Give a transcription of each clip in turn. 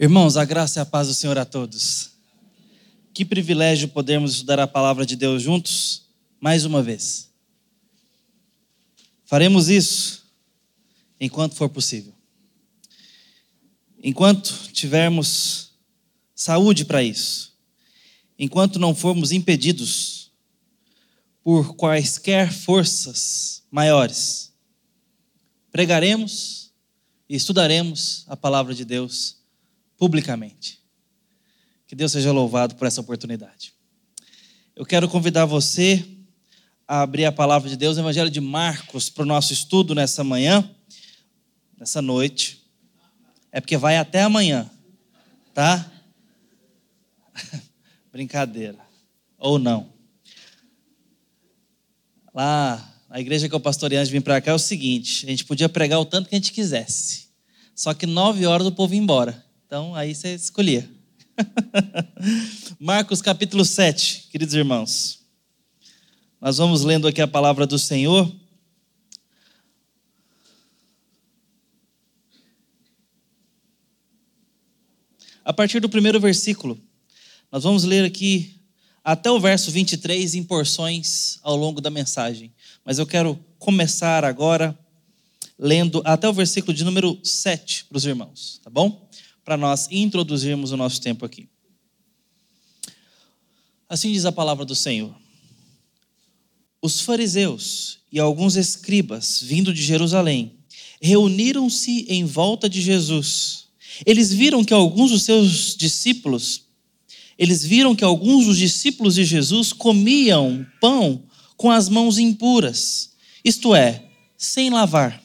Irmãos, a graça e a paz do Senhor a todos. Que privilégio podermos estudar a palavra de Deus juntos mais uma vez. Faremos isso enquanto for possível. Enquanto tivermos saúde para isso. Enquanto não formos impedidos por quaisquer forças maiores. Pregaremos e estudaremos a palavra de Deus publicamente. Que Deus seja louvado por essa oportunidade. Eu quero convidar você a abrir a palavra de Deus, o Evangelho de Marcos, para o nosso estudo nessa manhã, nessa noite. É porque vai até amanhã, tá? Brincadeira. Ou não. Lá, na igreja que eu pastoreei antes de vir para cá, é o seguinte: a gente podia pregar o tanto que a gente quisesse. Só que nove horas o povo ia embora. Então, aí você escolhia. Marcos capítulo 7, queridos irmãos. Nós vamos lendo aqui a palavra do Senhor. A partir do primeiro versículo, nós vamos ler aqui até o verso 23 em porções ao longo da mensagem. Mas eu quero começar agora lendo até o versículo de número 7 para os irmãos, tá bom? Para nós introduzirmos o nosso tempo aqui. Assim diz a palavra do Senhor. Os fariseus e alguns escribas, vindo de Jerusalém, reuniram-se em volta de Jesus. Eles viram que alguns dos seus discípulos, eles viram que alguns dos discípulos de Jesus comiam pão com as mãos impuras, isto é, sem lavar.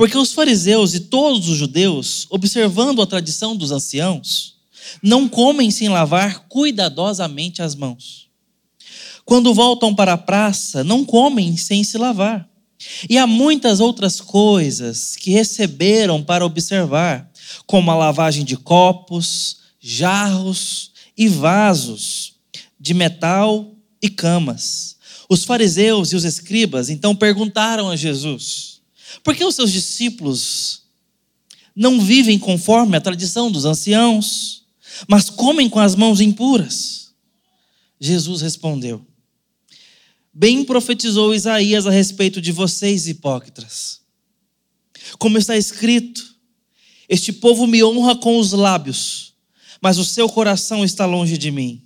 Porque os fariseus e todos os judeus, observando a tradição dos anciãos, não comem sem lavar cuidadosamente as mãos. Quando voltam para a praça, não comem sem se lavar. E há muitas outras coisas que receberam para observar, como a lavagem de copos, jarros e vasos de metal e camas. Os fariseus e os escribas então perguntaram a Jesus: por que os seus discípulos não vivem conforme a tradição dos anciãos, mas comem com as mãos impuras? Jesus respondeu: Bem profetizou Isaías a respeito de vocês, hipócritas. Como está escrito: Este povo me honra com os lábios, mas o seu coração está longe de mim.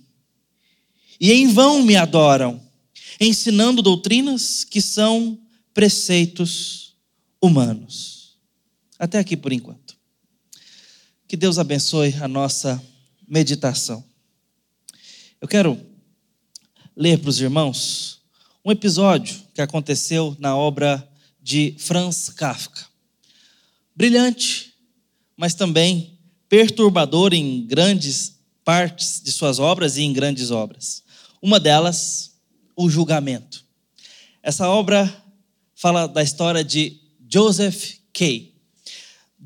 E em vão me adoram, ensinando doutrinas que são preceitos humanos. Até aqui por enquanto. Que Deus abençoe a nossa meditação. Eu quero ler para os irmãos um episódio que aconteceu na obra de Franz Kafka. Brilhante, mas também perturbador em grandes partes de suas obras e em grandes obras. Uma delas, O Julgamento. Essa obra fala da história de Joseph Kay.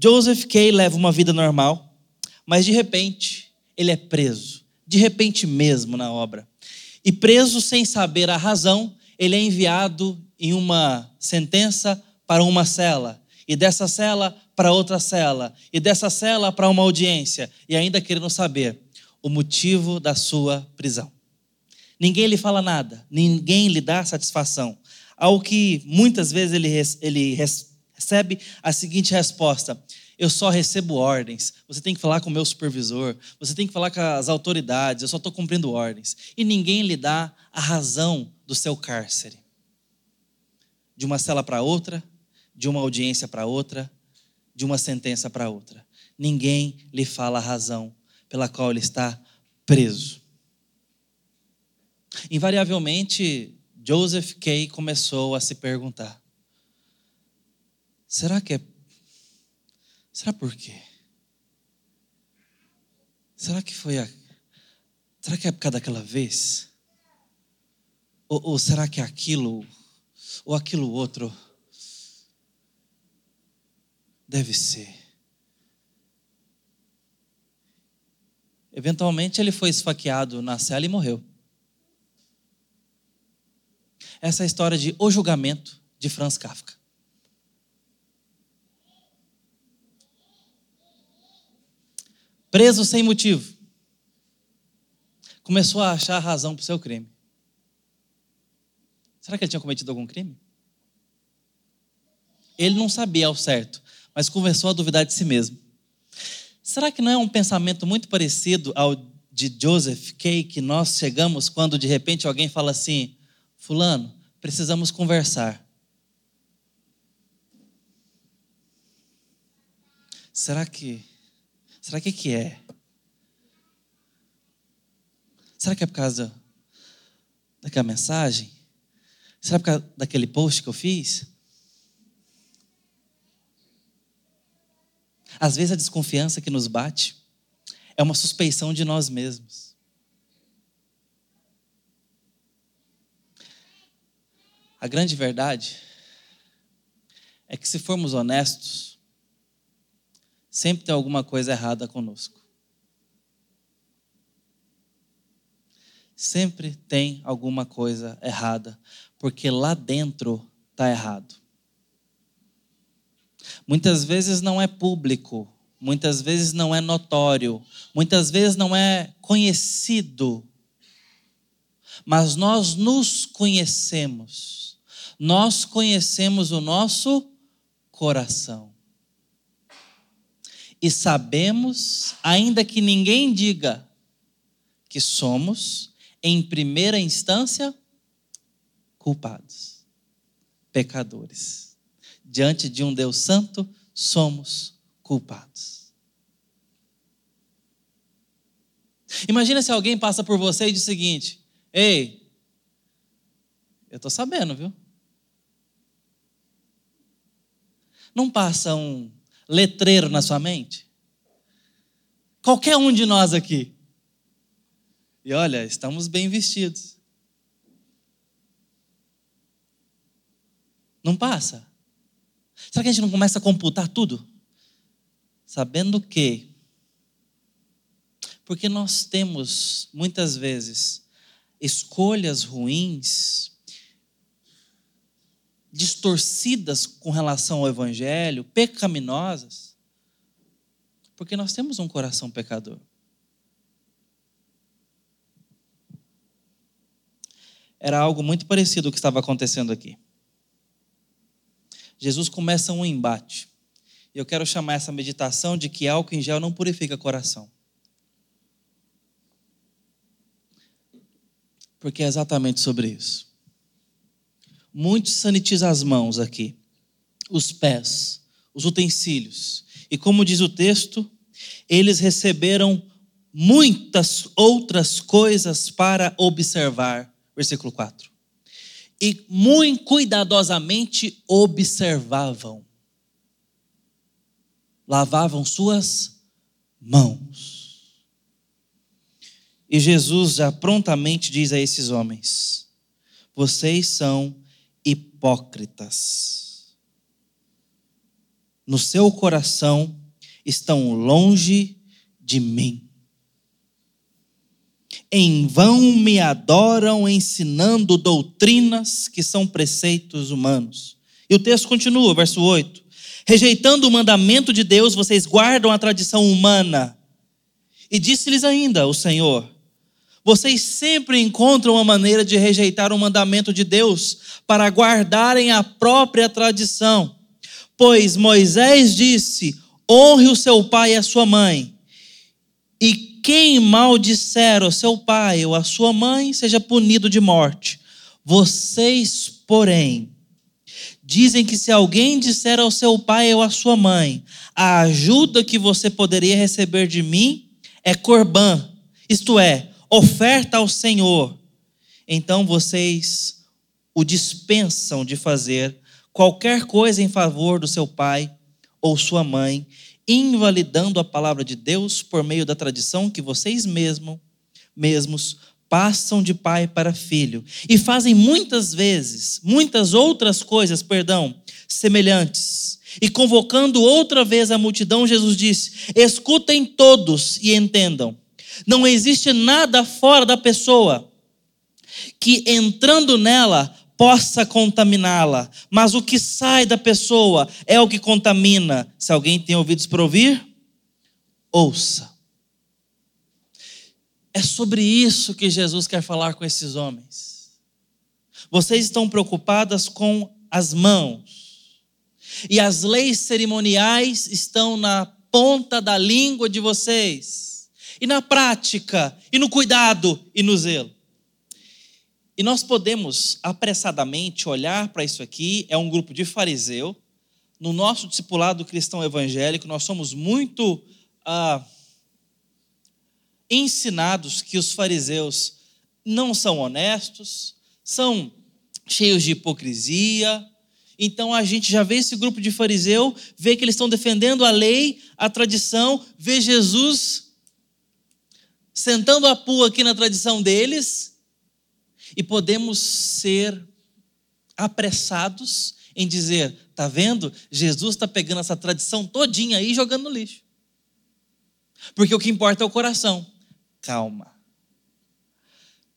Joseph Kay leva uma vida normal, mas de repente ele é preso. De repente mesmo na obra. E preso sem saber a razão, ele é enviado em uma sentença para uma cela. E dessa cela para outra cela. E dessa cela para uma audiência. E ainda querendo saber o motivo da sua prisão. Ninguém lhe fala nada, ninguém lhe dá satisfação. Ao que muitas vezes ele, ele recebe a seguinte resposta: Eu só recebo ordens. Você tem que falar com o meu supervisor, você tem que falar com as autoridades, eu só estou cumprindo ordens. E ninguém lhe dá a razão do seu cárcere. De uma cela para outra, de uma audiência para outra, de uma sentença para outra. Ninguém lhe fala a razão pela qual ele está preso. Invariavelmente, Joseph Kay começou a se perguntar: Será que é. Será por quê? Será que foi a. Será que é por causa daquela vez? Ou, ou será que é aquilo, ou aquilo outro? Deve ser. Eventualmente ele foi esfaqueado na cela e morreu. Essa é a história de O Julgamento de Franz Kafka. Preso sem motivo, começou a achar razão para o seu crime. Será que ele tinha cometido algum crime? Ele não sabia ao certo, mas começou a duvidar de si mesmo. Será que não é um pensamento muito parecido ao de Joseph Kay que nós chegamos quando de repente alguém fala assim: Fulano, precisamos conversar. Será que. Será que que é? Será que é por causa daquela mensagem? Será por causa daquele post que eu fiz? Às vezes a desconfiança que nos bate é uma suspeição de nós mesmos. A grande verdade é que, se formos honestos, sempre tem alguma coisa errada conosco. Sempre tem alguma coisa errada, porque lá dentro está errado. Muitas vezes não é público, muitas vezes não é notório, muitas vezes não é conhecido, mas nós nos conhecemos, nós conhecemos o nosso coração. E sabemos, ainda que ninguém diga, que somos, em primeira instância, culpados, pecadores diante de um Deus Santo, somos culpados. Imagina se alguém passa por você e diz o seguinte: Ei, eu estou sabendo, viu? Não passa um letreiro na sua mente? Qualquer um de nós aqui. E olha, estamos bem vestidos. Não passa? Será que a gente não começa a computar tudo? Sabendo que, porque nós temos muitas vezes escolhas ruins, distorcidas com relação ao Evangelho, pecaminosas, porque nós temos um coração pecador. Era algo muito parecido o que estava acontecendo aqui. Jesus começa um embate. E eu quero chamar essa meditação de que álcool em gel não purifica coração. Porque é exatamente sobre isso. Muitos sanitizam as mãos aqui, os pés, os utensílios. E como diz o texto, eles receberam muitas outras coisas para observar. Versículo 4 e muito cuidadosamente observavam. Lavavam suas mãos. E Jesus já prontamente diz a esses homens: Vocês são hipócritas. No seu coração estão longe de mim em vão me adoram ensinando doutrinas que são preceitos humanos. E o texto continua, verso 8: Rejeitando o mandamento de Deus, vocês guardam a tradição humana. E disse-lhes ainda o Senhor: Vocês sempre encontram uma maneira de rejeitar o mandamento de Deus para guardarem a própria tradição. Pois Moisés disse: Honre o seu pai e a sua mãe. E quem maldisser o seu pai ou a sua mãe seja punido de morte. Vocês, porém, dizem que se alguém disser ao seu pai ou à sua mãe, a ajuda que você poderia receber de mim é corbã, isto é, oferta ao Senhor. Então vocês o dispensam de fazer qualquer coisa em favor do seu pai ou sua mãe invalidando a palavra de Deus por meio da tradição que vocês mesmo, mesmos passam de pai para filho e fazem muitas vezes, muitas outras coisas, perdão, semelhantes. E convocando outra vez a multidão, Jesus disse: Escutem todos e entendam. Não existe nada fora da pessoa que entrando nela possa contaminá-la, mas o que sai da pessoa é o que contamina. Se alguém tem ouvidos para ouvir, ouça. É sobre isso que Jesus quer falar com esses homens. Vocês estão preocupadas com as mãos, e as leis cerimoniais estão na ponta da língua de vocês, e na prática, e no cuidado e no zelo. E nós podemos apressadamente olhar para isso aqui, é um grupo de fariseu. No nosso discipulado cristão evangélico, nós somos muito ah, ensinados que os fariseus não são honestos, são cheios de hipocrisia. Então a gente já vê esse grupo de fariseu, vê que eles estão defendendo a lei, a tradição, vê Jesus sentando a pua aqui na tradição deles, e podemos ser apressados em dizer: tá vendo? Jesus está pegando essa tradição todinha aí e jogando no lixo. Porque o que importa é o coração. Calma.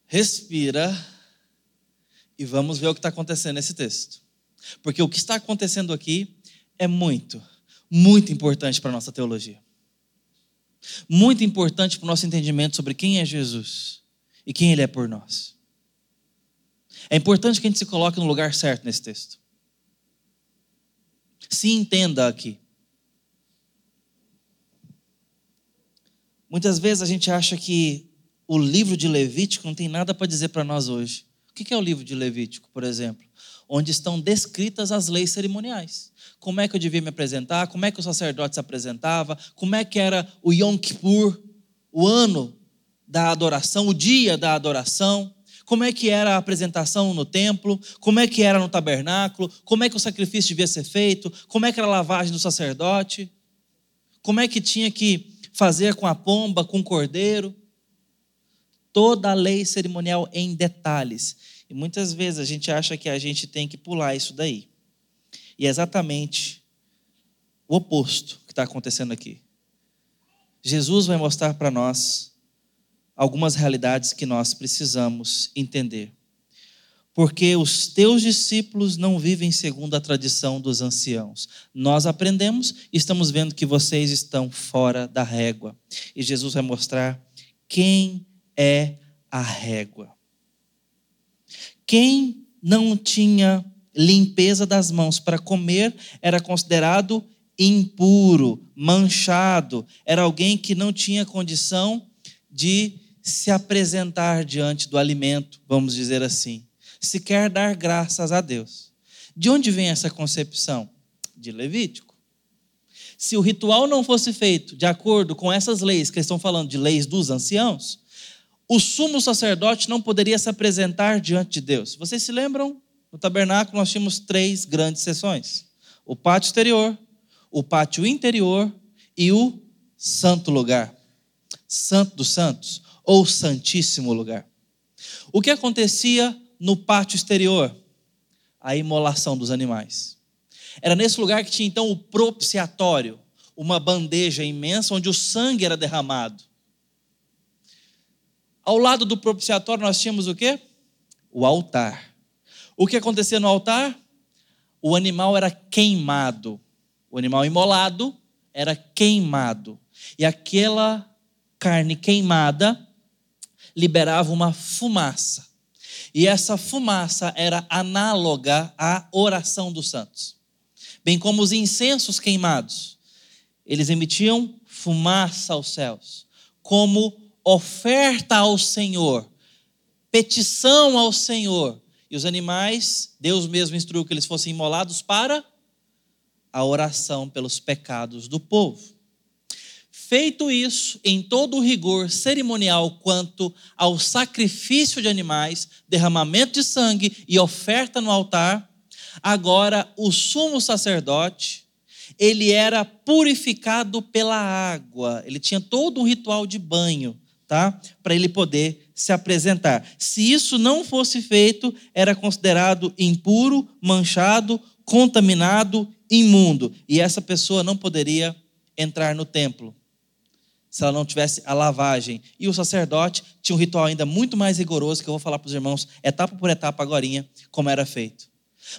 Respira e vamos ver o que está acontecendo nesse texto. Porque o que está acontecendo aqui é muito, muito importante para a nossa teologia. Muito importante para o nosso entendimento sobre quem é Jesus e quem Ele é por nós. É importante que a gente se coloque no lugar certo nesse texto. Se entenda aqui. Muitas vezes a gente acha que o livro de Levítico não tem nada para dizer para nós hoje. O que é o livro de Levítico, por exemplo? Onde estão descritas as leis cerimoniais. Como é que eu devia me apresentar, como é que o sacerdote se apresentava, como é que era o Yom Kippur, o ano da adoração, o dia da adoração? Como é que era a apresentação no templo, como é que era no tabernáculo, como é que o sacrifício devia ser feito, como é que era a lavagem do sacerdote, como é que tinha que fazer com a pomba, com o cordeiro. Toda a lei cerimonial em detalhes. E muitas vezes a gente acha que a gente tem que pular isso daí. E é exatamente o oposto que está acontecendo aqui. Jesus vai mostrar para nós algumas realidades que nós precisamos entender. Porque os teus discípulos não vivem segundo a tradição dos anciãos. Nós aprendemos e estamos vendo que vocês estão fora da régua. E Jesus vai mostrar quem é a régua. Quem não tinha limpeza das mãos para comer era considerado impuro, manchado, era alguém que não tinha condição de se apresentar diante do alimento, vamos dizer assim, se quer dar graças a Deus. De onde vem essa concepção? De Levítico. Se o ritual não fosse feito de acordo com essas leis que estão falando de leis dos anciãos, o sumo sacerdote não poderia se apresentar diante de Deus. Vocês se lembram? No tabernáculo nós tínhamos três grandes sessões: o pátio exterior, o pátio interior e o santo lugar. Santo dos Santos ou Santíssimo Lugar. O que acontecia no pátio exterior? A imolação dos animais. Era nesse lugar que tinha então o propiciatório, uma bandeja imensa onde o sangue era derramado. Ao lado do propiciatório nós tínhamos o quê? O altar. O que acontecia no altar? O animal era queimado. O animal imolado era queimado. E aquela carne queimada liberava uma fumaça. E essa fumaça era análoga à oração dos santos. Bem como os incensos queimados, eles emitiam fumaça aos céus, como oferta ao Senhor, petição ao Senhor. E os animais, Deus mesmo instruiu que eles fossem imolados para a oração pelos pecados do povo. Feito isso, em todo o rigor cerimonial quanto ao sacrifício de animais, derramamento de sangue e oferta no altar, agora o sumo sacerdote, ele era purificado pela água, ele tinha todo um ritual de banho, tá? Para ele poder se apresentar. Se isso não fosse feito, era considerado impuro, manchado, contaminado, imundo, e essa pessoa não poderia entrar no templo se ela não tivesse a lavagem. E o sacerdote tinha um ritual ainda muito mais rigoroso, que eu vou falar para os irmãos, etapa por etapa agora, como era feito.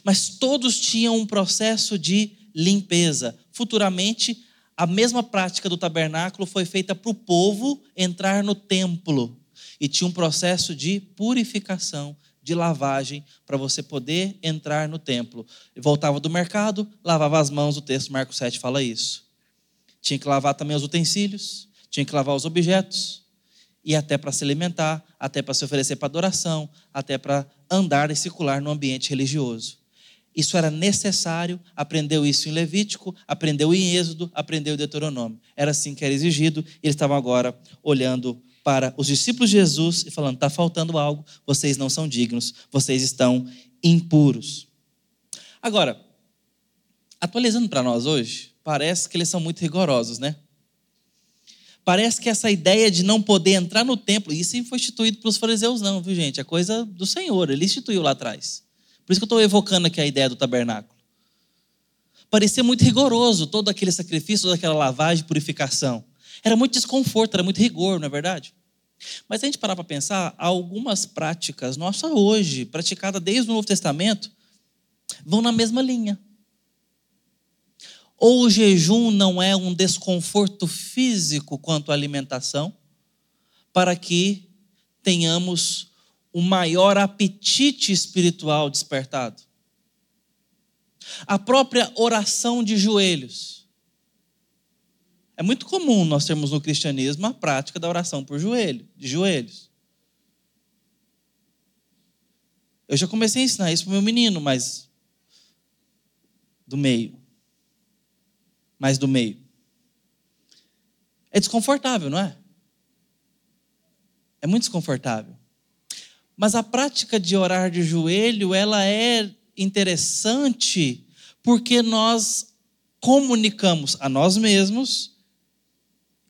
Mas todos tinham um processo de limpeza. Futuramente, a mesma prática do tabernáculo foi feita para o povo entrar no templo. e tinha um processo de purificação, de lavagem, para você poder entrar no templo. voltava do mercado, lavava as mãos, o texto Marcos 7 fala isso. Tinha que lavar também os utensílios, tinha que lavar os objetos, e até para se alimentar, até para se oferecer para adoração, até para andar e circular no ambiente religioso. Isso era necessário, aprendeu isso em Levítico, aprendeu em Êxodo, aprendeu em Deuteronômio. Era assim que era exigido, eles estavam agora olhando para os discípulos de Jesus e falando: está faltando algo, vocês não são dignos, vocês estão impuros. Agora, atualizando para nós hoje, parece que eles são muito rigorosos, né? Parece que essa ideia de não poder entrar no templo, isso foi instituído pelos fariseus, não, viu gente? É coisa do Senhor, ele instituiu lá atrás. Por isso que eu estou evocando aqui a ideia do tabernáculo. Parecia muito rigoroso todo aquele sacrifício, toda aquela lavagem, purificação. Era muito desconforto, era muito rigor, não é verdade? Mas se a gente parar para pensar, algumas práticas nossas hoje, praticadas desde o Novo Testamento, vão na mesma linha. Ou o jejum não é um desconforto físico quanto à alimentação, para que tenhamos o maior apetite espiritual despertado. A própria oração de joelhos. É muito comum nós termos no cristianismo a prática da oração por joelho, de joelhos. Eu já comecei a ensinar isso para o meu menino, mas do meio. Mais do meio. É desconfortável, não é? É muito desconfortável. Mas a prática de orar de joelho, ela é interessante porque nós comunicamos a nós mesmos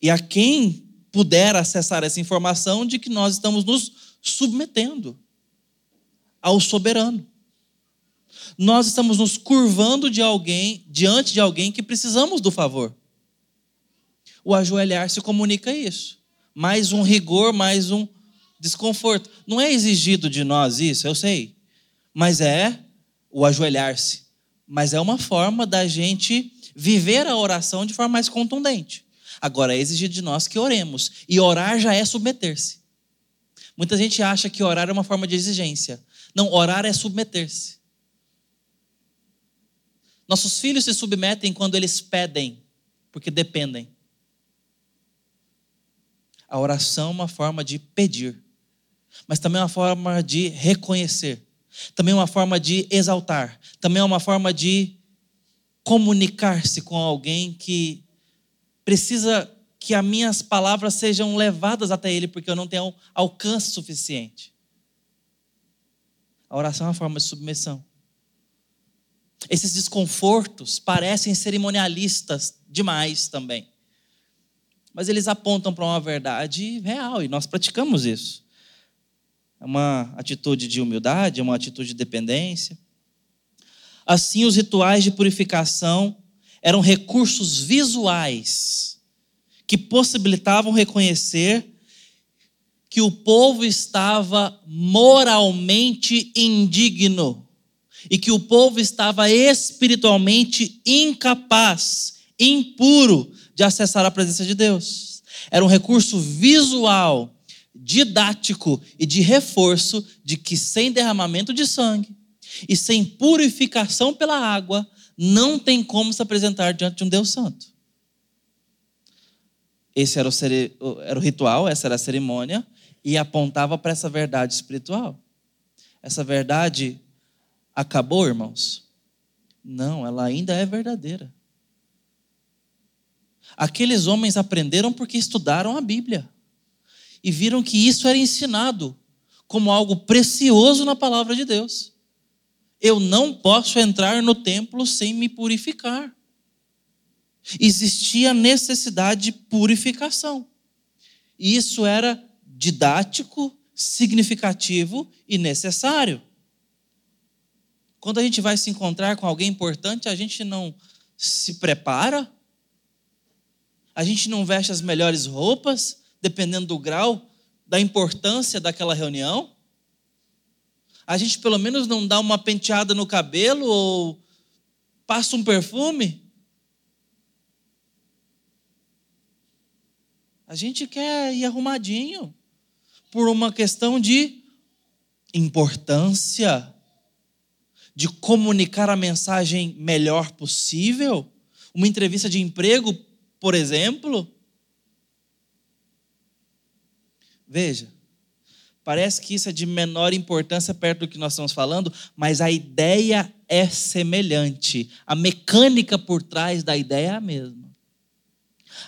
e a quem puder acessar essa informação de que nós estamos nos submetendo ao soberano. Nós estamos nos curvando de alguém, diante de alguém que precisamos do favor. O ajoelhar se comunica isso. Mais um rigor, mais um desconforto. Não é exigido de nós isso, eu sei. Mas é o ajoelhar-se. Mas é uma forma da gente viver a oração de forma mais contundente. Agora, é exigido de nós que oremos. E orar já é submeter-se. Muita gente acha que orar é uma forma de exigência. Não, orar é submeter-se. Nossos filhos se submetem quando eles pedem, porque dependem. A oração é uma forma de pedir mas também é uma forma de reconhecer, também é uma forma de exaltar, também é uma forma de comunicar-se com alguém que precisa que as minhas palavras sejam levadas até ele, porque eu não tenho alcance suficiente. A oração é uma forma de submissão. Esses desconfortos parecem cerimonialistas demais também. Mas eles apontam para uma verdade real e nós praticamos isso uma atitude de humildade, é uma atitude de dependência. Assim, os rituais de purificação eram recursos visuais que possibilitavam reconhecer que o povo estava moralmente indigno e que o povo estava espiritualmente incapaz, impuro de acessar a presença de Deus. Era um recurso visual didático e de reforço de que sem derramamento de sangue e sem purificação pela água, não tem como se apresentar diante de um Deus Santo. Esse era o, era o ritual, essa era a cerimônia, e apontava para essa verdade espiritual. Essa verdade acabou, irmãos? Não, ela ainda é verdadeira. Aqueles homens aprenderam porque estudaram a Bíblia e viram que isso era ensinado como algo precioso na palavra de Deus. Eu não posso entrar no templo sem me purificar. Existia necessidade de purificação. E isso era didático, significativo e necessário. Quando a gente vai se encontrar com alguém importante, a gente não se prepara, a gente não veste as melhores roupas, dependendo do grau da importância daquela reunião. A gente pelo menos não dá uma penteada no cabelo ou passa um perfume. A gente quer ir arrumadinho, por uma questão de importância, de comunicar a mensagem melhor possível? Uma entrevista de emprego, por exemplo? Veja, parece que isso é de menor importância perto do que nós estamos falando, mas a ideia é semelhante. A mecânica por trás da ideia é a mesma.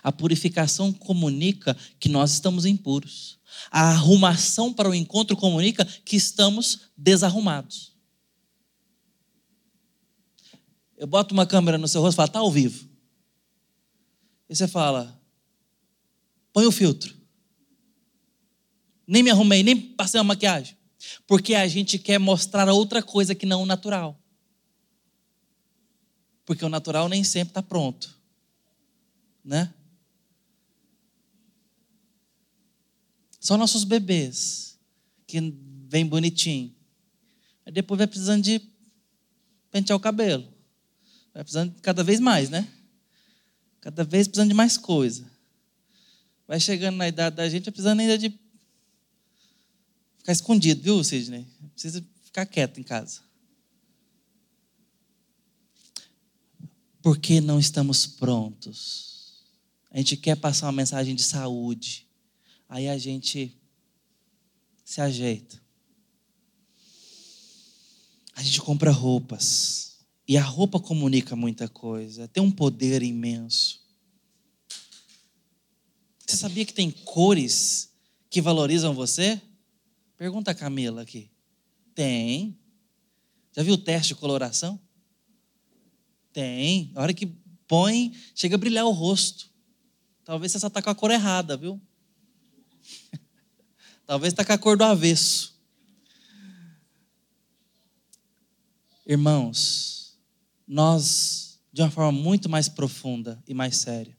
A purificação comunica que nós estamos impuros. A arrumação para o encontro comunica que estamos desarrumados. Eu boto uma câmera no seu rosto e falo, está ao vivo. E você fala, põe o filtro. Nem me arrumei, nem passei uma maquiagem. Porque a gente quer mostrar outra coisa que não o natural. Porque o natural nem sempre está pronto. Né? Só nossos bebês, que vem bonitinho. Aí depois vai precisando de pentear o cabelo. Vai precisando cada vez mais, né? Cada vez precisando de mais coisa. Vai chegando na idade da gente, vai precisando ainda de ficar escondido, viu, Sidney? Precisa ficar quieto em casa. Porque não estamos prontos. A gente quer passar uma mensagem de saúde. Aí a gente se ajeita. A gente compra roupas. E a roupa comunica muita coisa. Tem um poder imenso. Você sabia que tem cores que valorizam você? Pergunta a Camila aqui. Tem. Já viu o teste de coloração? Tem. A hora que põe, chega a brilhar o rosto. Talvez você só está com a cor errada, viu? Talvez está com a cor do avesso. Irmãos, nós, de uma forma muito mais profunda e mais séria,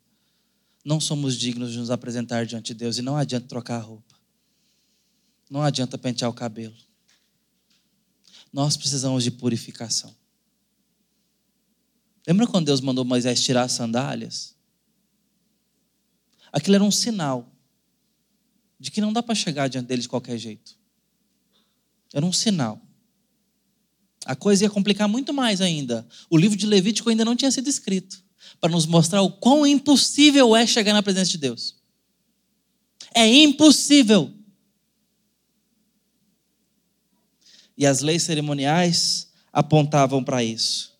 não somos dignos de nos apresentar diante de Deus e não adianta trocar a roupa. Não adianta pentear o cabelo. Nós precisamos de purificação. Lembra quando Deus mandou Moisés tirar as sandálias? Aquilo era um sinal de que não dá para chegar diante dele de qualquer jeito. Era um sinal. A coisa ia complicar muito mais ainda. O livro de Levítico ainda não tinha sido escrito para nos mostrar o quão impossível é chegar na presença de Deus. É impossível. E as leis cerimoniais apontavam para isso.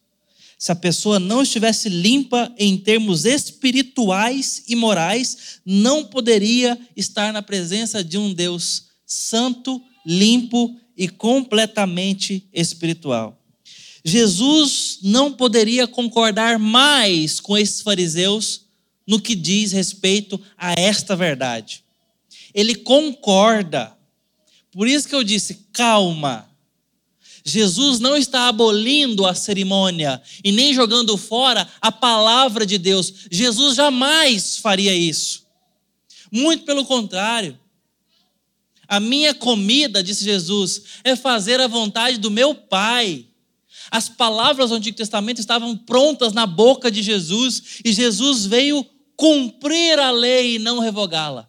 Se a pessoa não estivesse limpa em termos espirituais e morais, não poderia estar na presença de um Deus santo, limpo e completamente espiritual. Jesus não poderia concordar mais com esses fariseus no que diz respeito a esta verdade. Ele concorda. Por isso que eu disse: calma, Jesus não está abolindo a cerimônia e nem jogando fora a palavra de Deus. Jesus jamais faria isso. Muito pelo contrário. A minha comida, disse Jesus, é fazer a vontade do meu Pai. As palavras do Antigo Testamento estavam prontas na boca de Jesus e Jesus veio cumprir a lei e não revogá-la.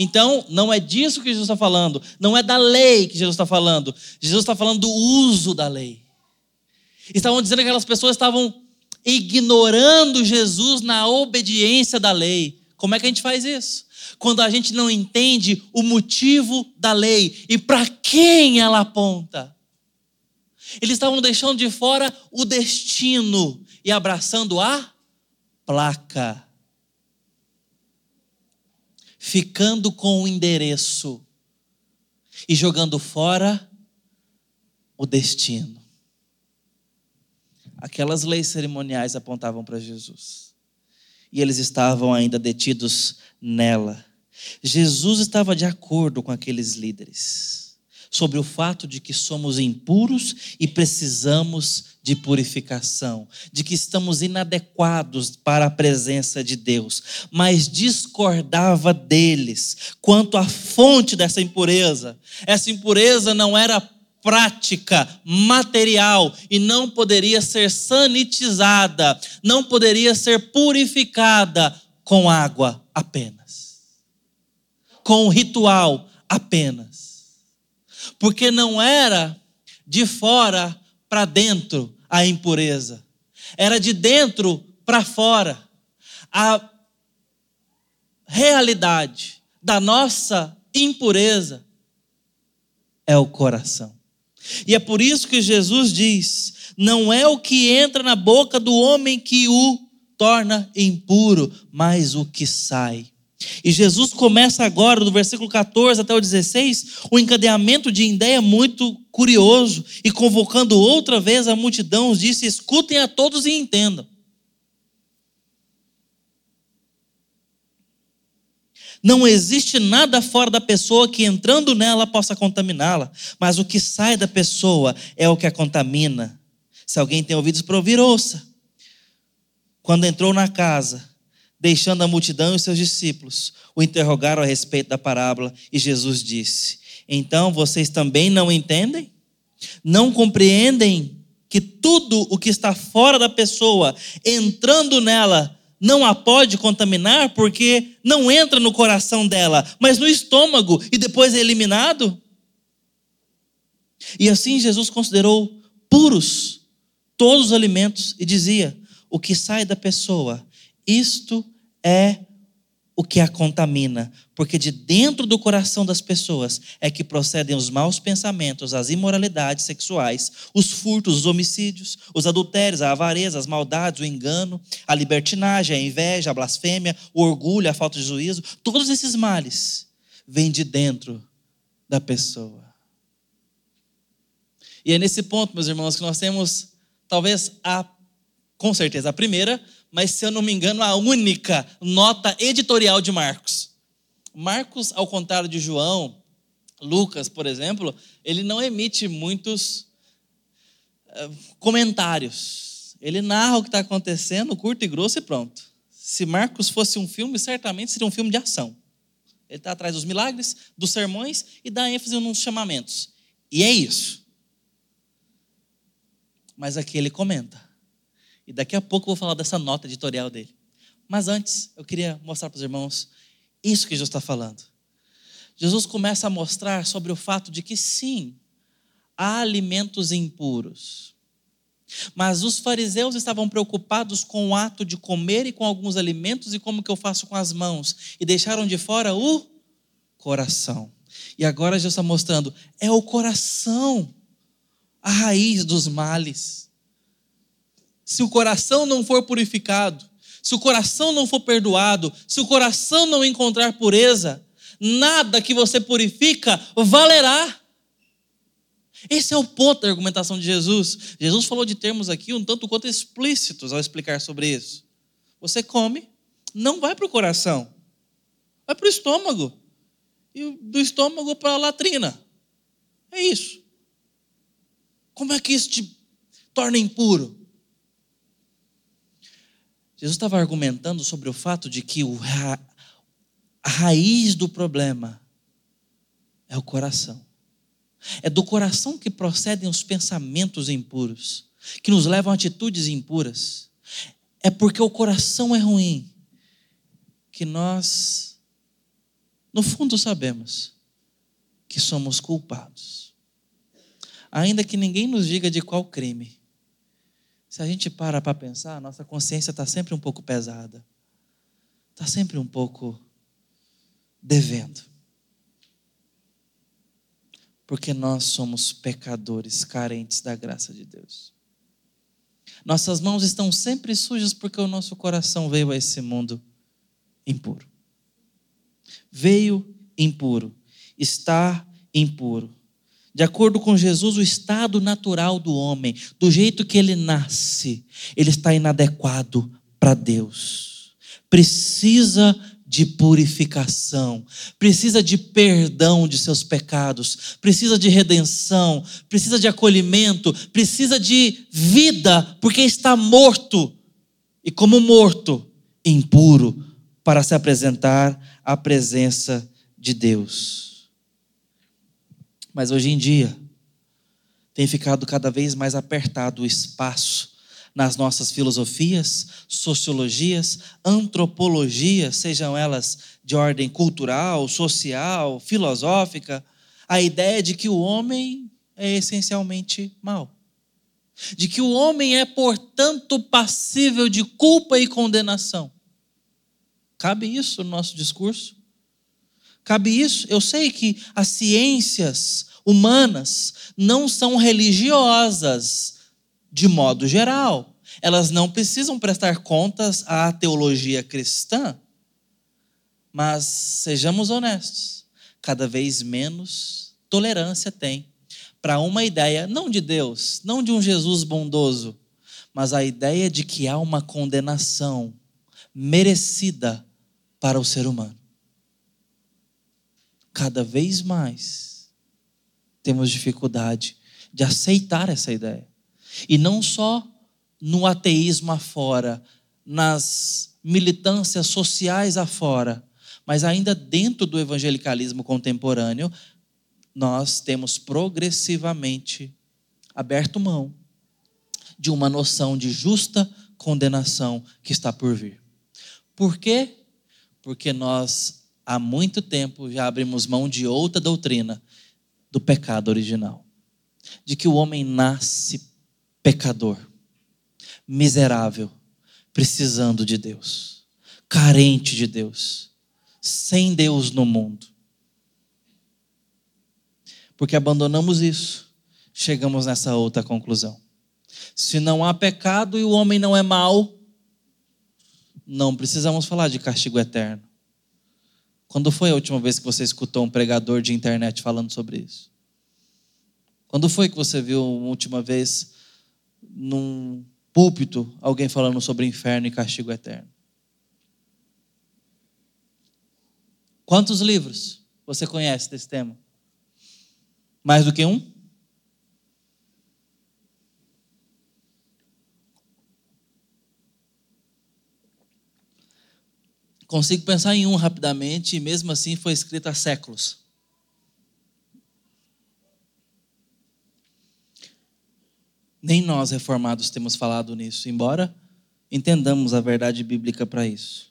Então, não é disso que Jesus está falando, não é da lei que Jesus está falando. Jesus está falando do uso da lei. Estavam dizendo que aquelas pessoas estavam ignorando Jesus na obediência da lei. Como é que a gente faz isso? Quando a gente não entende o motivo da lei e para quem ela aponta. Eles estavam deixando de fora o destino e abraçando a placa ficando com o endereço e jogando fora o destino. Aquelas leis cerimoniais apontavam para Jesus. E eles estavam ainda detidos nela. Jesus estava de acordo com aqueles líderes sobre o fato de que somos impuros e precisamos de purificação, de que estamos inadequados para a presença de Deus, mas discordava deles quanto à fonte dessa impureza. Essa impureza não era prática, material e não poderia ser sanitizada, não poderia ser purificada com água apenas. com ritual apenas. Porque não era de fora para dentro a impureza, era de dentro para fora. A realidade da nossa impureza é o coração. E é por isso que Jesus diz: não é o que entra na boca do homem que o torna impuro, mas o que sai. E Jesus começa agora, do versículo 14 até o 16, o encadeamento de ideia muito curioso, e convocando outra vez a multidão, disse: escutem a todos e entendam. Não existe nada fora da pessoa que entrando nela possa contaminá-la, mas o que sai da pessoa é o que a contamina. Se alguém tem ouvidos para ouvir, ouça. Quando entrou na casa, deixando a multidão e seus discípulos, o interrogaram a respeito da parábola e Jesus disse: Então vocês também não entendem? Não compreendem que tudo o que está fora da pessoa, entrando nela, não a pode contaminar porque não entra no coração dela, mas no estômago e depois é eliminado. E assim Jesus considerou puros todos os alimentos e dizia: o que sai da pessoa, isto é o que a contamina, porque de dentro do coração das pessoas é que procedem os maus pensamentos, as imoralidades sexuais, os furtos, os homicídios, os adultérios, a avareza, as maldades, o engano, a libertinagem, a inveja, a blasfêmia, o orgulho, a falta de juízo. Todos esses males vêm de dentro da pessoa. E é nesse ponto, meus irmãos, que nós temos talvez a com certeza a primeira, mas se eu não me engano, a única nota editorial de Marcos. Marcos, ao contrário de João, Lucas, por exemplo, ele não emite muitos uh, comentários. Ele narra o que está acontecendo, curto e grosso e pronto. Se Marcos fosse um filme, certamente seria um filme de ação. Ele está atrás dos milagres, dos sermões e dá ênfase nos chamamentos. E é isso. Mas aqui ele comenta. E daqui a pouco eu vou falar dessa nota editorial dele. Mas antes, eu queria mostrar para os irmãos isso que Jesus está falando. Jesus começa a mostrar sobre o fato de que sim, há alimentos impuros. Mas os fariseus estavam preocupados com o ato de comer e com alguns alimentos e como que eu faço com as mãos. E deixaram de fora o coração. E agora Jesus está mostrando, é o coração a raiz dos males se o coração não for purificado, se o coração não for perdoado, se o coração não encontrar pureza, nada que você purifica valerá. Esse é o ponto da argumentação de Jesus. Jesus falou de termos aqui um tanto quanto explícitos ao explicar sobre isso. Você come, não vai para o coração, vai para o estômago. E do estômago para a latrina. É isso. Como é que isso te torna impuro? Jesus estava argumentando sobre o fato de que a raiz do problema é o coração. É do coração que procedem os pensamentos impuros, que nos levam a atitudes impuras. É porque o coração é ruim que nós, no fundo, sabemos que somos culpados. Ainda que ninguém nos diga de qual crime, se a gente para para pensar, nossa consciência está sempre um pouco pesada. Está sempre um pouco devendo. Porque nós somos pecadores carentes da graça de Deus. Nossas mãos estão sempre sujas porque o nosso coração veio a esse mundo impuro. Veio impuro, está impuro. De acordo com Jesus, o estado natural do homem, do jeito que ele nasce, ele está inadequado para Deus. Precisa de purificação, precisa de perdão de seus pecados, precisa de redenção, precisa de acolhimento, precisa de vida, porque está morto. E como morto, impuro, para se apresentar à presença de Deus. Mas hoje em dia, tem ficado cada vez mais apertado o espaço nas nossas filosofias, sociologias, antropologias, sejam elas de ordem cultural, social, filosófica, a ideia de que o homem é essencialmente mau. De que o homem é, portanto, passível de culpa e condenação. Cabe isso no nosso discurso? Cabe isso? Eu sei que as ciências humanas não são religiosas de modo geral. Elas não precisam prestar contas à teologia cristã. Mas sejamos honestos, cada vez menos tolerância tem para uma ideia, não de Deus, não de um Jesus bondoso, mas a ideia de que há uma condenação merecida para o ser humano. Cada vez mais temos dificuldade de aceitar essa ideia. E não só no ateísmo afora, nas militâncias sociais afora, mas ainda dentro do evangelicalismo contemporâneo, nós temos progressivamente aberto mão de uma noção de justa condenação que está por vir. Por quê? Porque nós há muito tempo já abrimos mão de outra doutrina do pecado original, de que o homem nasce pecador, miserável, precisando de Deus, carente de Deus sem Deus no mundo. Porque abandonamos isso, chegamos nessa outra conclusão. Se não há pecado e o homem não é mau, não precisamos falar de castigo eterno. Quando foi a última vez que você escutou um pregador de internet falando sobre isso? Quando foi que você viu a última vez num púlpito alguém falando sobre inferno e castigo eterno? Quantos livros você conhece desse tema? Mais do que um? Consigo pensar em um rapidamente, e mesmo assim foi escrito há séculos. Nem nós reformados temos falado nisso, embora entendamos a verdade bíblica para isso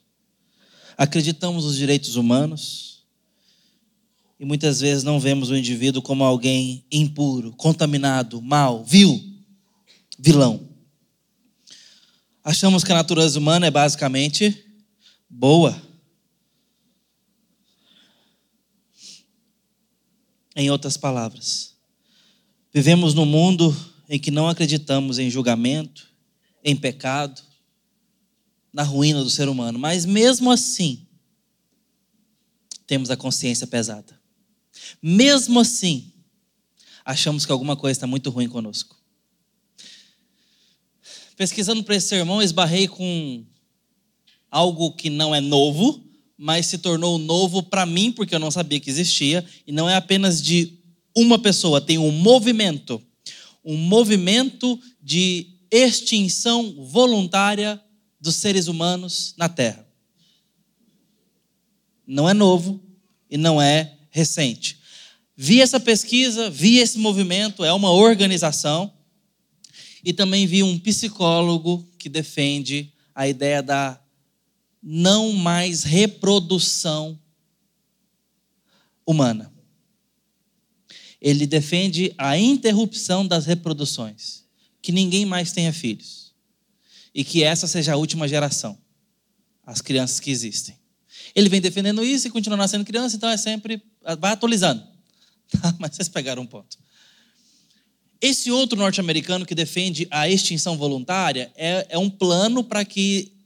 acreditamos nos direitos humanos e muitas vezes não vemos o indivíduo como alguém impuro, contaminado, mal, vil, vilão. Achamos que a natureza humana é basicamente boa. Em outras palavras, vivemos num mundo em que não acreditamos em julgamento, em pecado, na ruína do ser humano, mas mesmo assim, temos a consciência pesada. Mesmo assim, achamos que alguma coisa está muito ruim conosco. Pesquisando para esse sermão, esbarrei com algo que não é novo, mas se tornou novo para mim, porque eu não sabia que existia, e não é apenas de uma pessoa, tem um movimento um movimento de extinção voluntária dos seres humanos na Terra. Não é novo e não é recente. Vi essa pesquisa, vi esse movimento, é uma organização, e também vi um psicólogo que defende a ideia da não mais reprodução humana. Ele defende a interrupção das reproduções, que ninguém mais tenha filhos e que essa seja a última geração, as crianças que existem. Ele vem defendendo isso e continua nascendo criança, então é sempre, vai atualizando. Tá? Mas vocês pegaram um ponto. Esse outro norte-americano que defende a extinção voluntária é, é um plano para que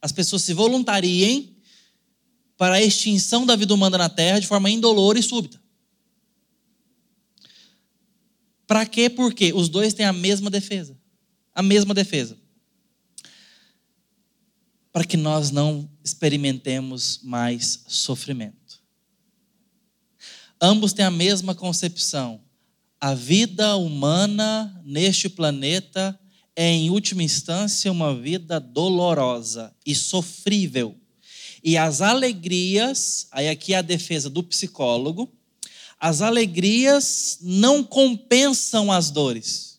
as pessoas se voluntariem para a extinção da vida humana na Terra de forma indolor e súbita. Para quê? Porque os dois têm a mesma defesa. A mesma defesa para que nós não experimentemos mais sofrimento. Ambos têm a mesma concepção. A vida humana neste planeta é, em última instância, uma vida dolorosa e sofrível. E as alegrias, aí aqui é a defesa do psicólogo, as alegrias não compensam as dores.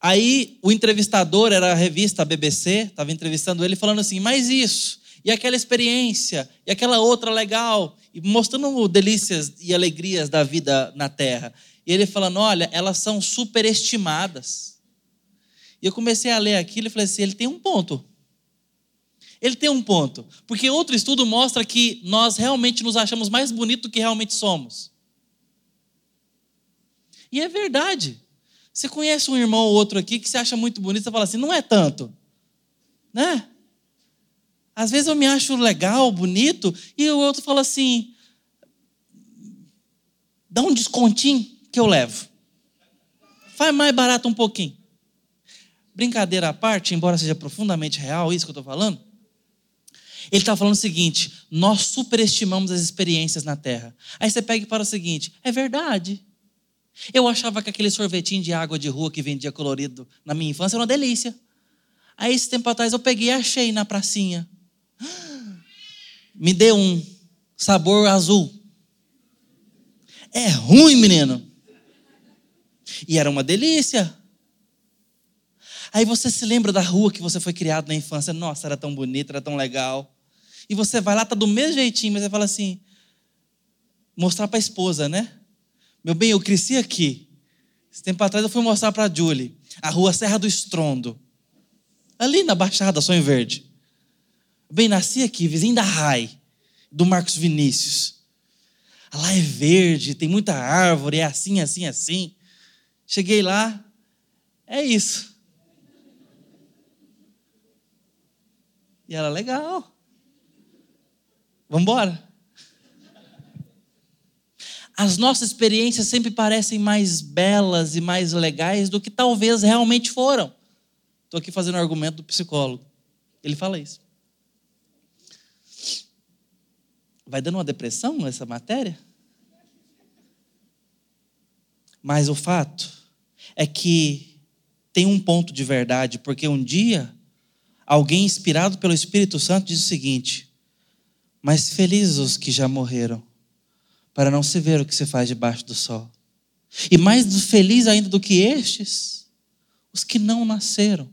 Aí o entrevistador era a revista BBC, estava entrevistando ele, falando assim: mas isso, e aquela experiência, e aquela outra legal, e mostrando delícias e alegrias da vida na terra. E ele falando: olha, elas são superestimadas. E eu comecei a ler aquilo e falei assim: ele tem um ponto. Ele tem um ponto. Porque outro estudo mostra que nós realmente nos achamos mais bonitos do que realmente somos. E é verdade. Você conhece um irmão ou outro aqui que você acha muito bonito, você fala assim, não é tanto. Né? Às vezes eu me acho legal, bonito, e o outro fala assim: dá um descontinho que eu levo. Faz mais barato um pouquinho. Brincadeira à parte, embora seja profundamente real isso que eu estou falando, ele está falando o seguinte: nós superestimamos as experiências na terra. Aí você pega e fala o seguinte: é verdade. Eu achava que aquele sorvetinho de água de rua que vendia colorido na minha infância era uma delícia. Aí, esse tempo atrás, eu peguei e achei na pracinha. Me deu um sabor azul. É ruim, menino. E era uma delícia. Aí você se lembra da rua que você foi criado na infância. Nossa, era tão bonita, era tão legal. E você vai lá, tá do mesmo jeitinho, mas você fala assim: mostrar para a esposa, né? Meu bem, eu cresci aqui. Esse tempo atrás eu fui mostrar para a Julie a rua Serra do Estrondo. Ali na Baixada, Sonho Verde. Bem, nasci aqui, vizinho da RAI, do Marcos Vinícius. Lá é verde, tem muita árvore, é assim, assim, assim. Cheguei lá, é isso. E ela, legal. Vamos embora as nossas experiências sempre parecem mais belas e mais legais do que talvez realmente foram. Estou aqui fazendo um argumento do psicólogo. Ele fala isso. Vai dando uma depressão essa matéria? Mas o fato é que tem um ponto de verdade, porque um dia alguém inspirado pelo Espírito Santo diz o seguinte: Mas felizes os que já morreram para não se ver o que se faz debaixo do sol. E mais feliz ainda do que estes, os que não nasceram,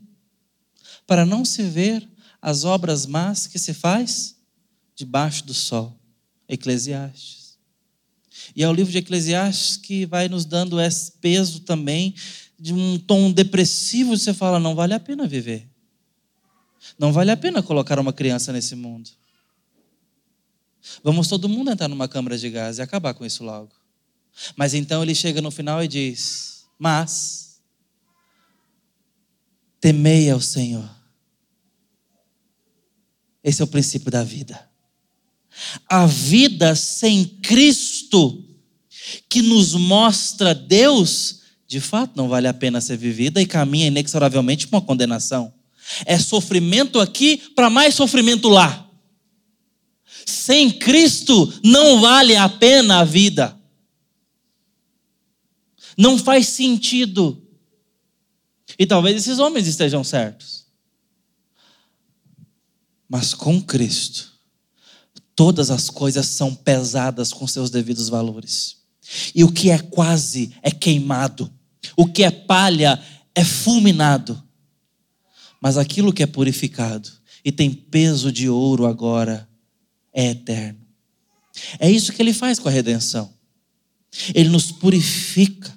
para não se ver as obras más que se faz debaixo do sol. Eclesiastes. E é o livro de Eclesiastes que vai nos dando esse peso também de um tom depressivo, você fala, não vale a pena viver. Não vale a pena colocar uma criança nesse mundo. Vamos todo mundo entrar numa câmara de gás e acabar com isso logo. Mas então ele chega no final e diz: Mas temei ao Senhor. Esse é o princípio da vida. A vida sem Cristo, que nos mostra Deus, de fato não vale a pena ser vivida e caminha inexoravelmente para uma condenação. É sofrimento aqui para mais sofrimento lá. Sem Cristo não vale a pena a vida. Não faz sentido. E talvez esses homens estejam certos. Mas com Cristo, todas as coisas são pesadas com seus devidos valores. E o que é quase é queimado. O que é palha é fulminado. Mas aquilo que é purificado e tem peso de ouro agora é eterno. É isso que ele faz com a redenção. Ele nos purifica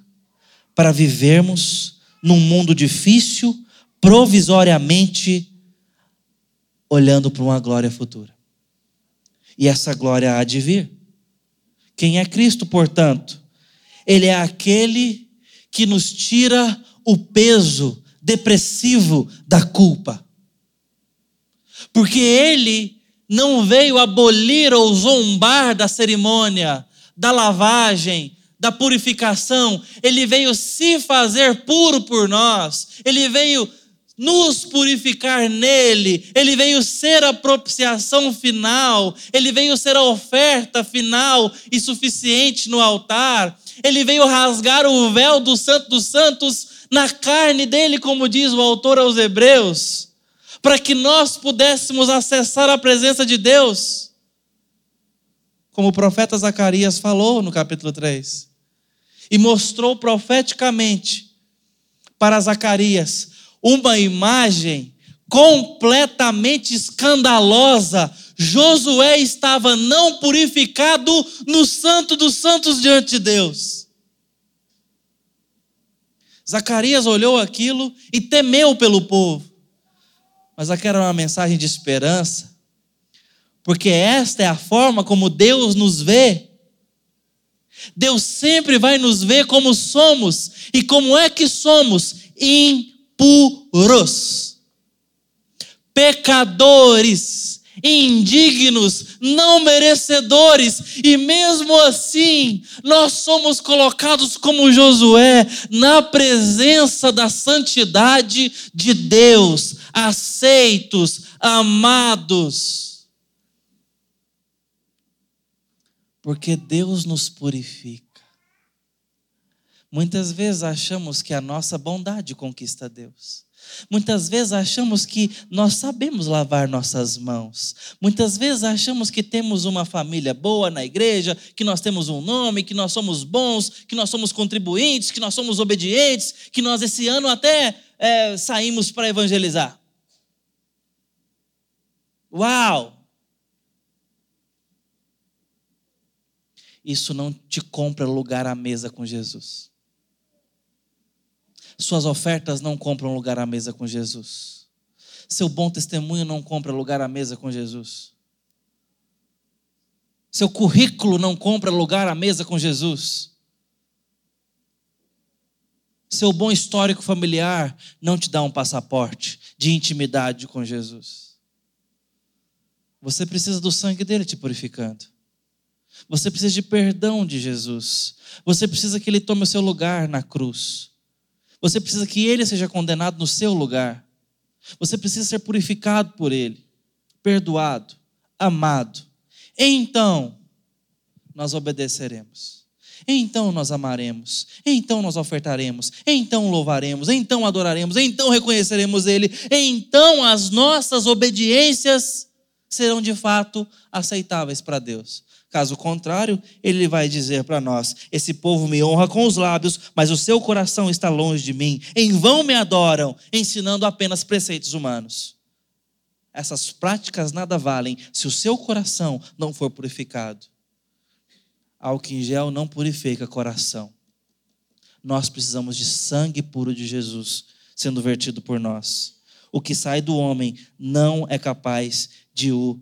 para vivermos num mundo difícil, provisoriamente olhando para uma glória futura. E essa glória há de vir. Quem é Cristo, portanto? Ele é aquele que nos tira o peso depressivo da culpa. Porque ele não veio abolir ou zombar da cerimônia, da lavagem, da purificação, ele veio se fazer puro por nós, ele veio nos purificar nele, ele veio ser a propiciação final, ele veio ser a oferta final e suficiente no altar, ele veio rasgar o véu do Santo dos Santos na carne dele, como diz o autor aos Hebreus para que nós pudéssemos acessar a presença de Deus. Como o profeta Zacarias falou no capítulo 3. E mostrou profeticamente para Zacarias uma imagem completamente escandalosa. Josué estava não purificado no Santo dos Santos diante de Deus. Zacarias olhou aquilo e temeu pelo povo. Mas aquela era uma mensagem de esperança, porque esta é a forma como Deus nos vê. Deus sempre vai nos ver como somos. E como é que somos? Impuros, pecadores, indignos, não merecedores, e mesmo assim, nós somos colocados como Josué na presença da santidade de Deus, aceitos, amados. Porque Deus nos purifica. Muitas vezes achamos que a nossa bondade conquista Deus. Muitas vezes achamos que nós sabemos lavar nossas mãos. Muitas vezes achamos que temos uma família boa na igreja, que nós temos um nome, que nós somos bons, que nós somos contribuintes, que nós somos obedientes, que nós esse ano até é, saímos para evangelizar. Uau! Isso não te compra lugar à mesa com Jesus. Suas ofertas não compram lugar à mesa com Jesus. Seu bom testemunho não compra lugar à mesa com Jesus. Seu currículo não compra lugar à mesa com Jesus. Seu bom histórico familiar não te dá um passaporte de intimidade com Jesus. Você precisa do sangue dele te purificando. Você precisa de perdão de Jesus. Você precisa que ele tome o seu lugar na cruz. Você precisa que ele seja condenado no seu lugar. Você precisa ser purificado por ele, perdoado, amado. Então, nós obedeceremos. Então nós amaremos, então nós ofertaremos, então louvaremos, então adoraremos, então reconheceremos Ele, então as nossas obediências serão de fato aceitáveis para Deus. Caso contrário, ele vai dizer para nós: Esse povo me honra com os lábios, mas o seu coração está longe de mim. Em vão me adoram, ensinando apenas preceitos humanos. Essas práticas nada valem se o seu coração não for purificado. Álcool em gel não purifica coração. Nós precisamos de sangue puro de Jesus sendo vertido por nós. O que sai do homem não é capaz de o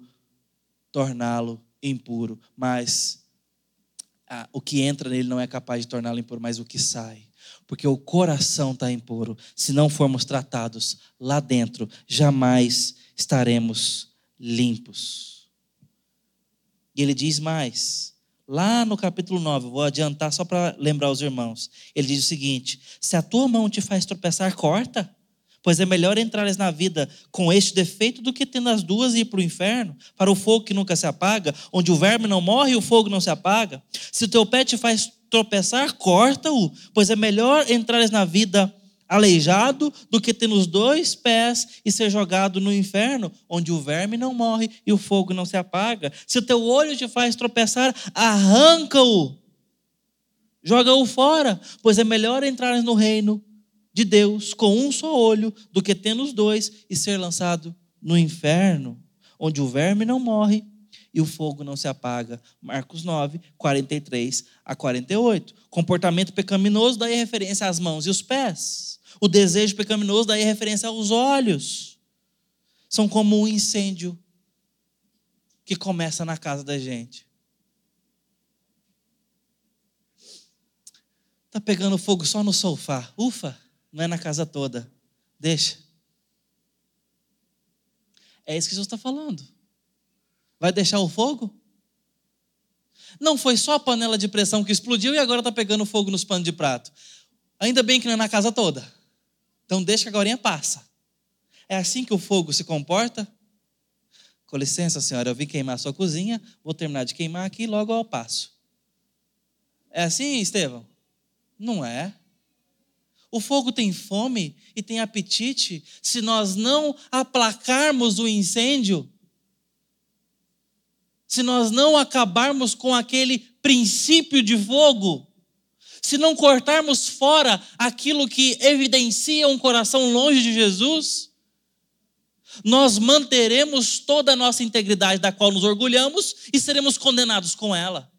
torná-lo impuro, mas ah, o que entra nele não é capaz de torná-lo impuro, mas o que sai. Porque o coração está impuro. Se não formos tratados lá dentro, jamais estaremos limpos. E ele diz mais, lá no capítulo 9, vou adiantar só para lembrar os irmãos. Ele diz o seguinte: se a tua mão te faz tropeçar, corta pois é melhor entrares na vida com este defeito do que tendo as duas e ir para o inferno, para o fogo que nunca se apaga, onde o verme não morre e o fogo não se apaga. Se o teu pé te faz tropeçar, corta-o, pois é melhor entrares na vida aleijado do que ter os dois pés e ser jogado no inferno, onde o verme não morre e o fogo não se apaga. Se o teu olho te faz tropeçar, arranca-o, joga-o fora, pois é melhor entrares no reino de Deus com um só olho do que tendo os dois e ser lançado no inferno, onde o verme não morre e o fogo não se apaga. Marcos 9, 43 a 48. Comportamento pecaminoso daí referência às mãos e os pés. O desejo pecaminoso daí referência aos olhos. São como um incêndio que começa na casa da gente. Tá pegando fogo só no sofá. Ufa! Não é na casa toda. Deixa. É isso que Jesus está falando. Vai deixar o fogo? Não foi só a panela de pressão que explodiu e agora está pegando fogo nos panos de prato. Ainda bem que não é na casa toda. Então deixa que agora passa. É assim que o fogo se comporta? Com licença, senhora, eu vim queimar a sua cozinha, vou terminar de queimar aqui e logo eu passo. É assim, Estevão? Não é. O fogo tem fome e tem apetite. Se nós não aplacarmos o incêndio, se nós não acabarmos com aquele princípio de fogo, se não cortarmos fora aquilo que evidencia um coração longe de Jesus, nós manteremos toda a nossa integridade da qual nos orgulhamos e seremos condenados com ela.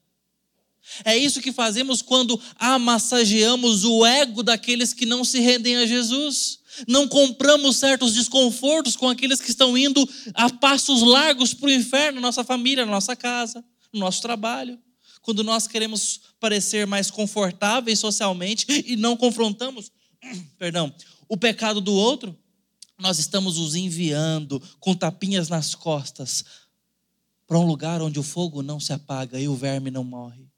É isso que fazemos quando amassageamos o ego daqueles que não se rendem a Jesus. Não compramos certos desconfortos com aqueles que estão indo a passos largos para o inferno, nossa família, nossa casa, no nosso trabalho. Quando nós queremos parecer mais confortáveis socialmente e não confrontamos, perdão, o pecado do outro, nós estamos os enviando com tapinhas nas costas para um lugar onde o fogo não se apaga e o verme não morre.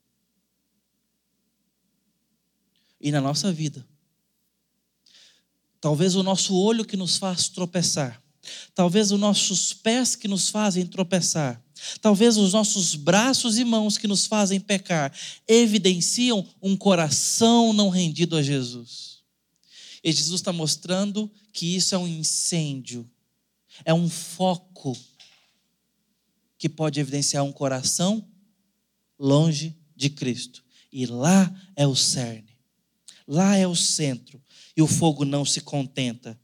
E na nossa vida, talvez o nosso olho que nos faz tropeçar, talvez os nossos pés que nos fazem tropeçar, talvez os nossos braços e mãos que nos fazem pecar, evidenciam um coração não rendido a Jesus. E Jesus está mostrando que isso é um incêndio, é um foco que pode evidenciar um coração longe de Cristo. E lá é o cerne. Lá é o centro. E o fogo não se contenta.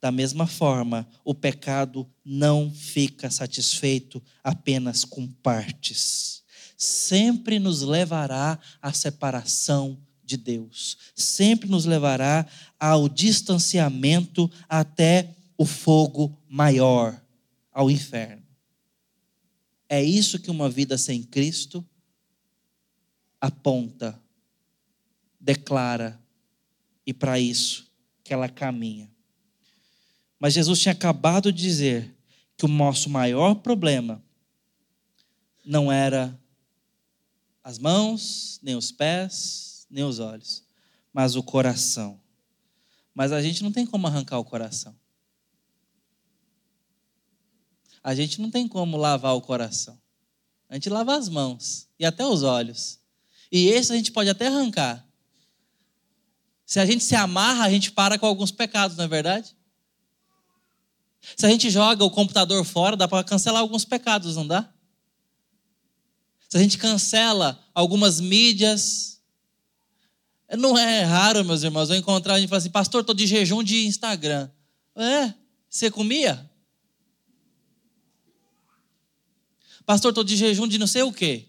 Da mesma forma, o pecado não fica satisfeito apenas com partes. Sempre nos levará à separação de Deus. Sempre nos levará ao distanciamento até o fogo maior, ao inferno. É isso que uma vida sem Cristo aponta declara e para isso que ela caminha. Mas Jesus tinha acabado de dizer que o nosso maior problema não era as mãos, nem os pés, nem os olhos, mas o coração. Mas a gente não tem como arrancar o coração. A gente não tem como lavar o coração. A gente lava as mãos e até os olhos. E esse a gente pode até arrancar. Se a gente se amarra, a gente para com alguns pecados, não é verdade? Se a gente joga o computador fora, dá para cancelar alguns pecados, não dá? Se a gente cancela algumas mídias, não é raro, meus irmãos, eu encontrar a gente falar assim, pastor, estou de jejum de Instagram. É, você comia? Pastor, estou de jejum de não sei o quê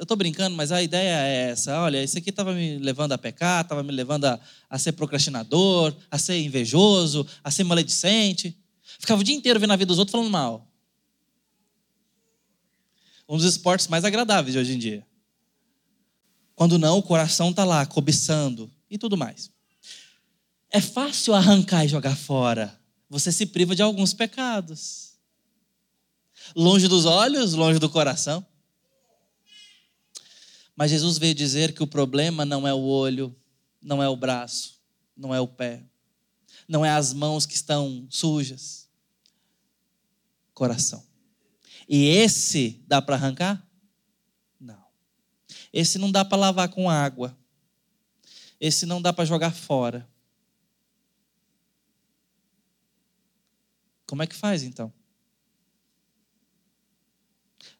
eu estou brincando, mas a ideia é essa. Olha, isso aqui estava me levando a pecar, estava me levando a, a, ser procrastinador, a ser invejoso, a ser maledicente. Ficava o dia inteiro vendo a vida dos outros falando mal. Um dos esportes mais agradáveis de hoje em dia. Quando não, o coração está lá, cobiçando e tudo mais. É fácil arrancar e jogar fora. Você se priva de alguns pecados. Longe dos olhos, longe do coração. Mas Jesus veio dizer que o problema não é o olho, não é o braço, não é o pé, não é as mãos que estão sujas. Coração. E esse dá para arrancar? Não. Esse não dá para lavar com água. Esse não dá para jogar fora. Como é que faz então?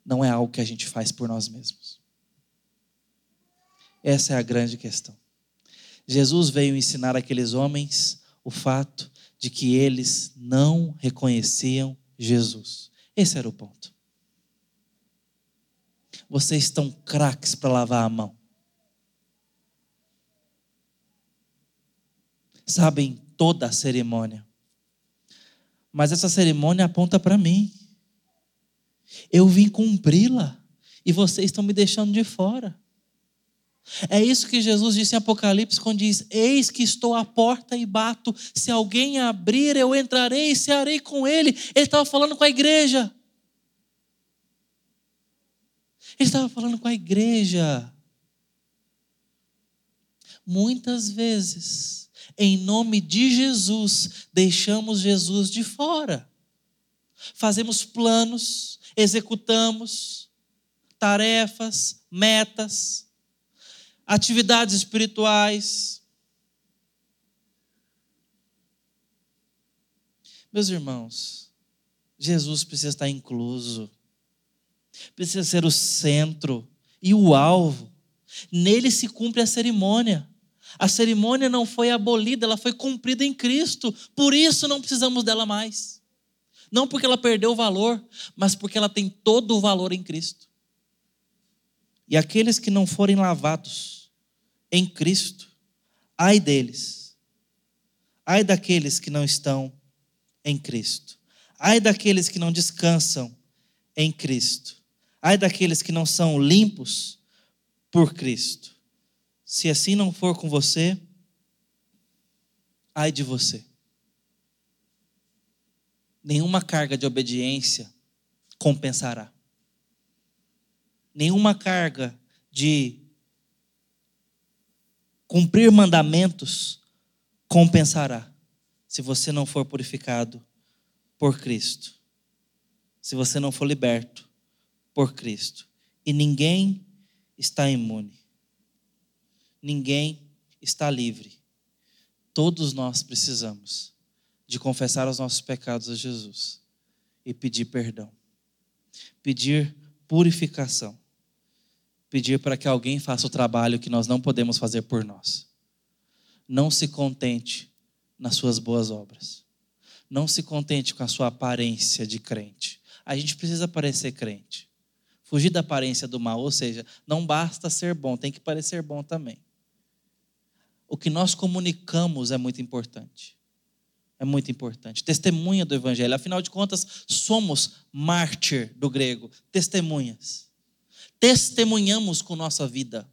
Não é algo que a gente faz por nós mesmos. Essa é a grande questão. Jesus veio ensinar aqueles homens o fato de que eles não reconheciam Jesus. Esse era o ponto. Vocês estão craques para lavar a mão. Sabem toda a cerimônia. Mas essa cerimônia aponta para mim. Eu vim cumpri-la e vocês estão me deixando de fora. É isso que Jesus disse em Apocalipse, quando diz: Eis que estou à porta e bato, se alguém abrir, eu entrarei e cearei com ele. Ele estava falando com a igreja. Ele estava falando com a igreja. Muitas vezes, em nome de Jesus, deixamos Jesus de fora. Fazemos planos, executamos tarefas, metas, atividades espirituais. Meus irmãos, Jesus precisa estar incluso, precisa ser o centro e o alvo. Nele se cumpre a cerimônia. A cerimônia não foi abolida, ela foi cumprida em Cristo. Por isso não precisamos dela mais. Não porque ela perdeu o valor, mas porque ela tem todo o valor em Cristo. E aqueles que não forem lavados em Cristo, ai deles. Ai daqueles que não estão em Cristo. Ai daqueles que não descansam em Cristo. Ai daqueles que não são limpos por Cristo. Se assim não for com você, ai de você. Nenhuma carga de obediência compensará. Nenhuma carga de cumprir mandamentos compensará se você não for purificado por Cristo. Se você não for liberto por Cristo. E ninguém está imune ninguém está livre. Todos nós precisamos de confessar os nossos pecados a Jesus e pedir perdão, pedir purificação, pedir para que alguém faça o trabalho que nós não podemos fazer por nós. Não se contente nas suas boas obras. Não se contente com a sua aparência de crente. A gente precisa parecer crente. Fugir da aparência do mal, ou seja, não basta ser bom, tem que parecer bom também o que nós comunicamos é muito importante. É muito importante. Testemunha do Evangelho. Afinal de contas, somos mártir do grego, testemunhas. Testemunhamos com nossa vida.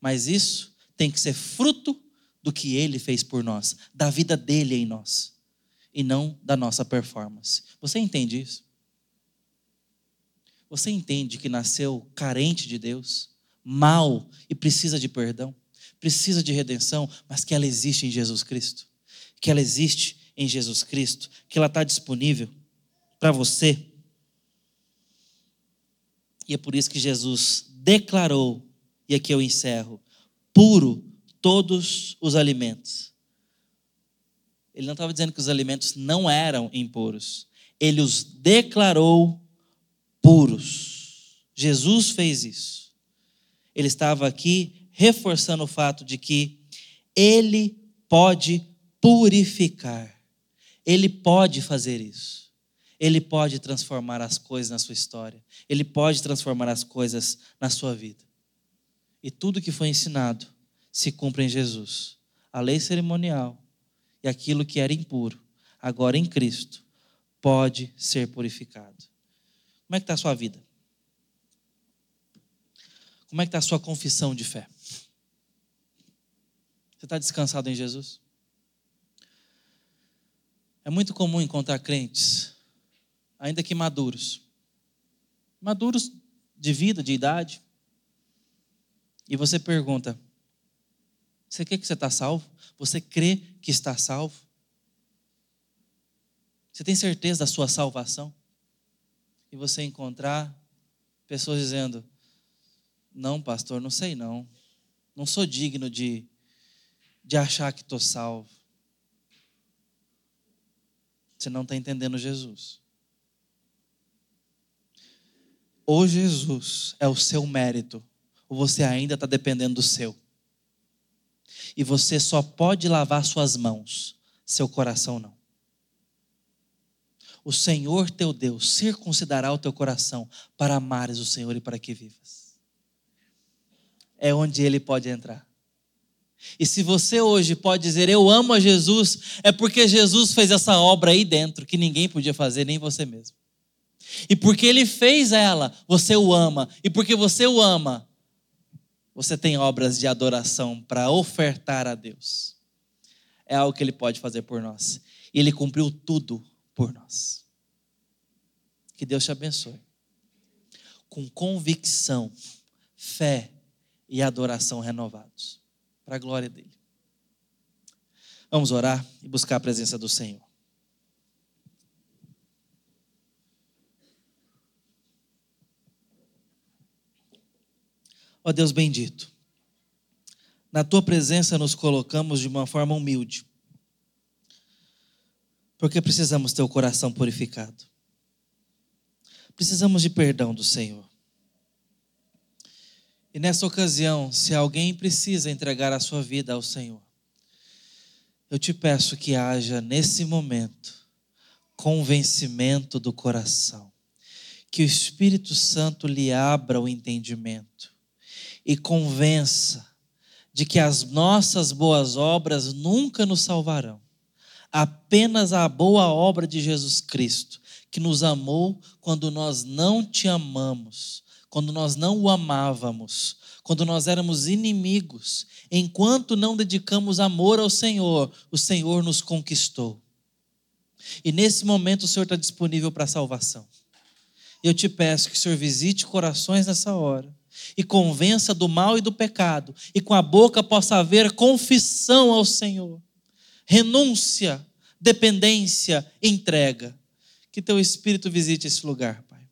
Mas isso tem que ser fruto do que ele fez por nós, da vida dele em nós, e não da nossa performance. Você entende isso? Você entende que nasceu carente de Deus, mal e precisa de perdão? precisa de redenção, mas que ela existe em Jesus Cristo. Que ela existe em Jesus Cristo, que ela está disponível para você. E é por isso que Jesus declarou, e aqui eu encerro, puro todos os alimentos. Ele não estava dizendo que os alimentos não eram impuros, ele os declarou puros. Jesus fez isso. Ele estava aqui reforçando o fato de que Ele pode purificar, Ele pode fazer isso. Ele pode transformar as coisas na sua história. Ele pode transformar as coisas na sua vida. E tudo que foi ensinado se cumpre em Jesus. A lei cerimonial e aquilo que era impuro, agora em Cristo, pode ser purificado. Como é que está a sua vida? Como é que está a sua confissão de fé? Você está descansado em Jesus? É muito comum encontrar crentes, ainda que maduros, maduros de vida, de idade, e você pergunta: você quer que você está salvo? Você crê que está salvo? Você tem certeza da sua salvação? E você encontrar pessoas dizendo: Não, pastor, não sei não. Não sou digno de de achar que estou salvo. Você não está entendendo Jesus. Ou Jesus é o seu mérito, ou você ainda está dependendo do seu. E você só pode lavar suas mãos, seu coração não. O Senhor teu Deus circuncidará o teu coração para amares o Senhor e para que vivas. É onde ele pode entrar. E se você hoje pode dizer eu amo a Jesus, é porque Jesus fez essa obra aí dentro que ninguém podia fazer, nem você mesmo. E porque ele fez ela, você o ama. E porque você o ama, você tem obras de adoração para ofertar a Deus. É algo que ele pode fazer por nós. E ele cumpriu tudo por nós. Que Deus te abençoe. Com convicção, fé e adoração renovados para a glória dele. Vamos orar e buscar a presença do Senhor. Ó Deus bendito, na tua presença nos colocamos de uma forma humilde, porque precisamos ter o coração purificado, precisamos de perdão do Senhor. E nessa ocasião, se alguém precisa entregar a sua vida ao Senhor, eu te peço que haja nesse momento convencimento do coração, que o Espírito Santo lhe abra o entendimento e convença de que as nossas boas obras nunca nos salvarão. Apenas a boa obra de Jesus Cristo, que nos amou quando nós não te amamos, quando nós não o amávamos, quando nós éramos inimigos, enquanto não dedicamos amor ao Senhor, o Senhor nos conquistou. E nesse momento o Senhor está disponível para a salvação. Eu te peço que o Senhor visite corações nessa hora e convença do mal e do pecado, e com a boca possa haver confissão ao Senhor, renúncia, dependência, entrega. Que teu Espírito visite esse lugar, Pai.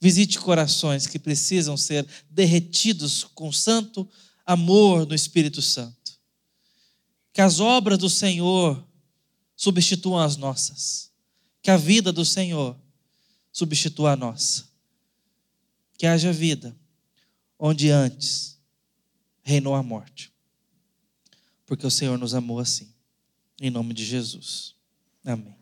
Visite corações que precisam ser derretidos com santo amor no Espírito Santo. Que as obras do Senhor substituam as nossas. Que a vida do Senhor substitua a nossa. Que haja vida onde antes reinou a morte. Porque o Senhor nos amou assim. Em nome de Jesus. Amém.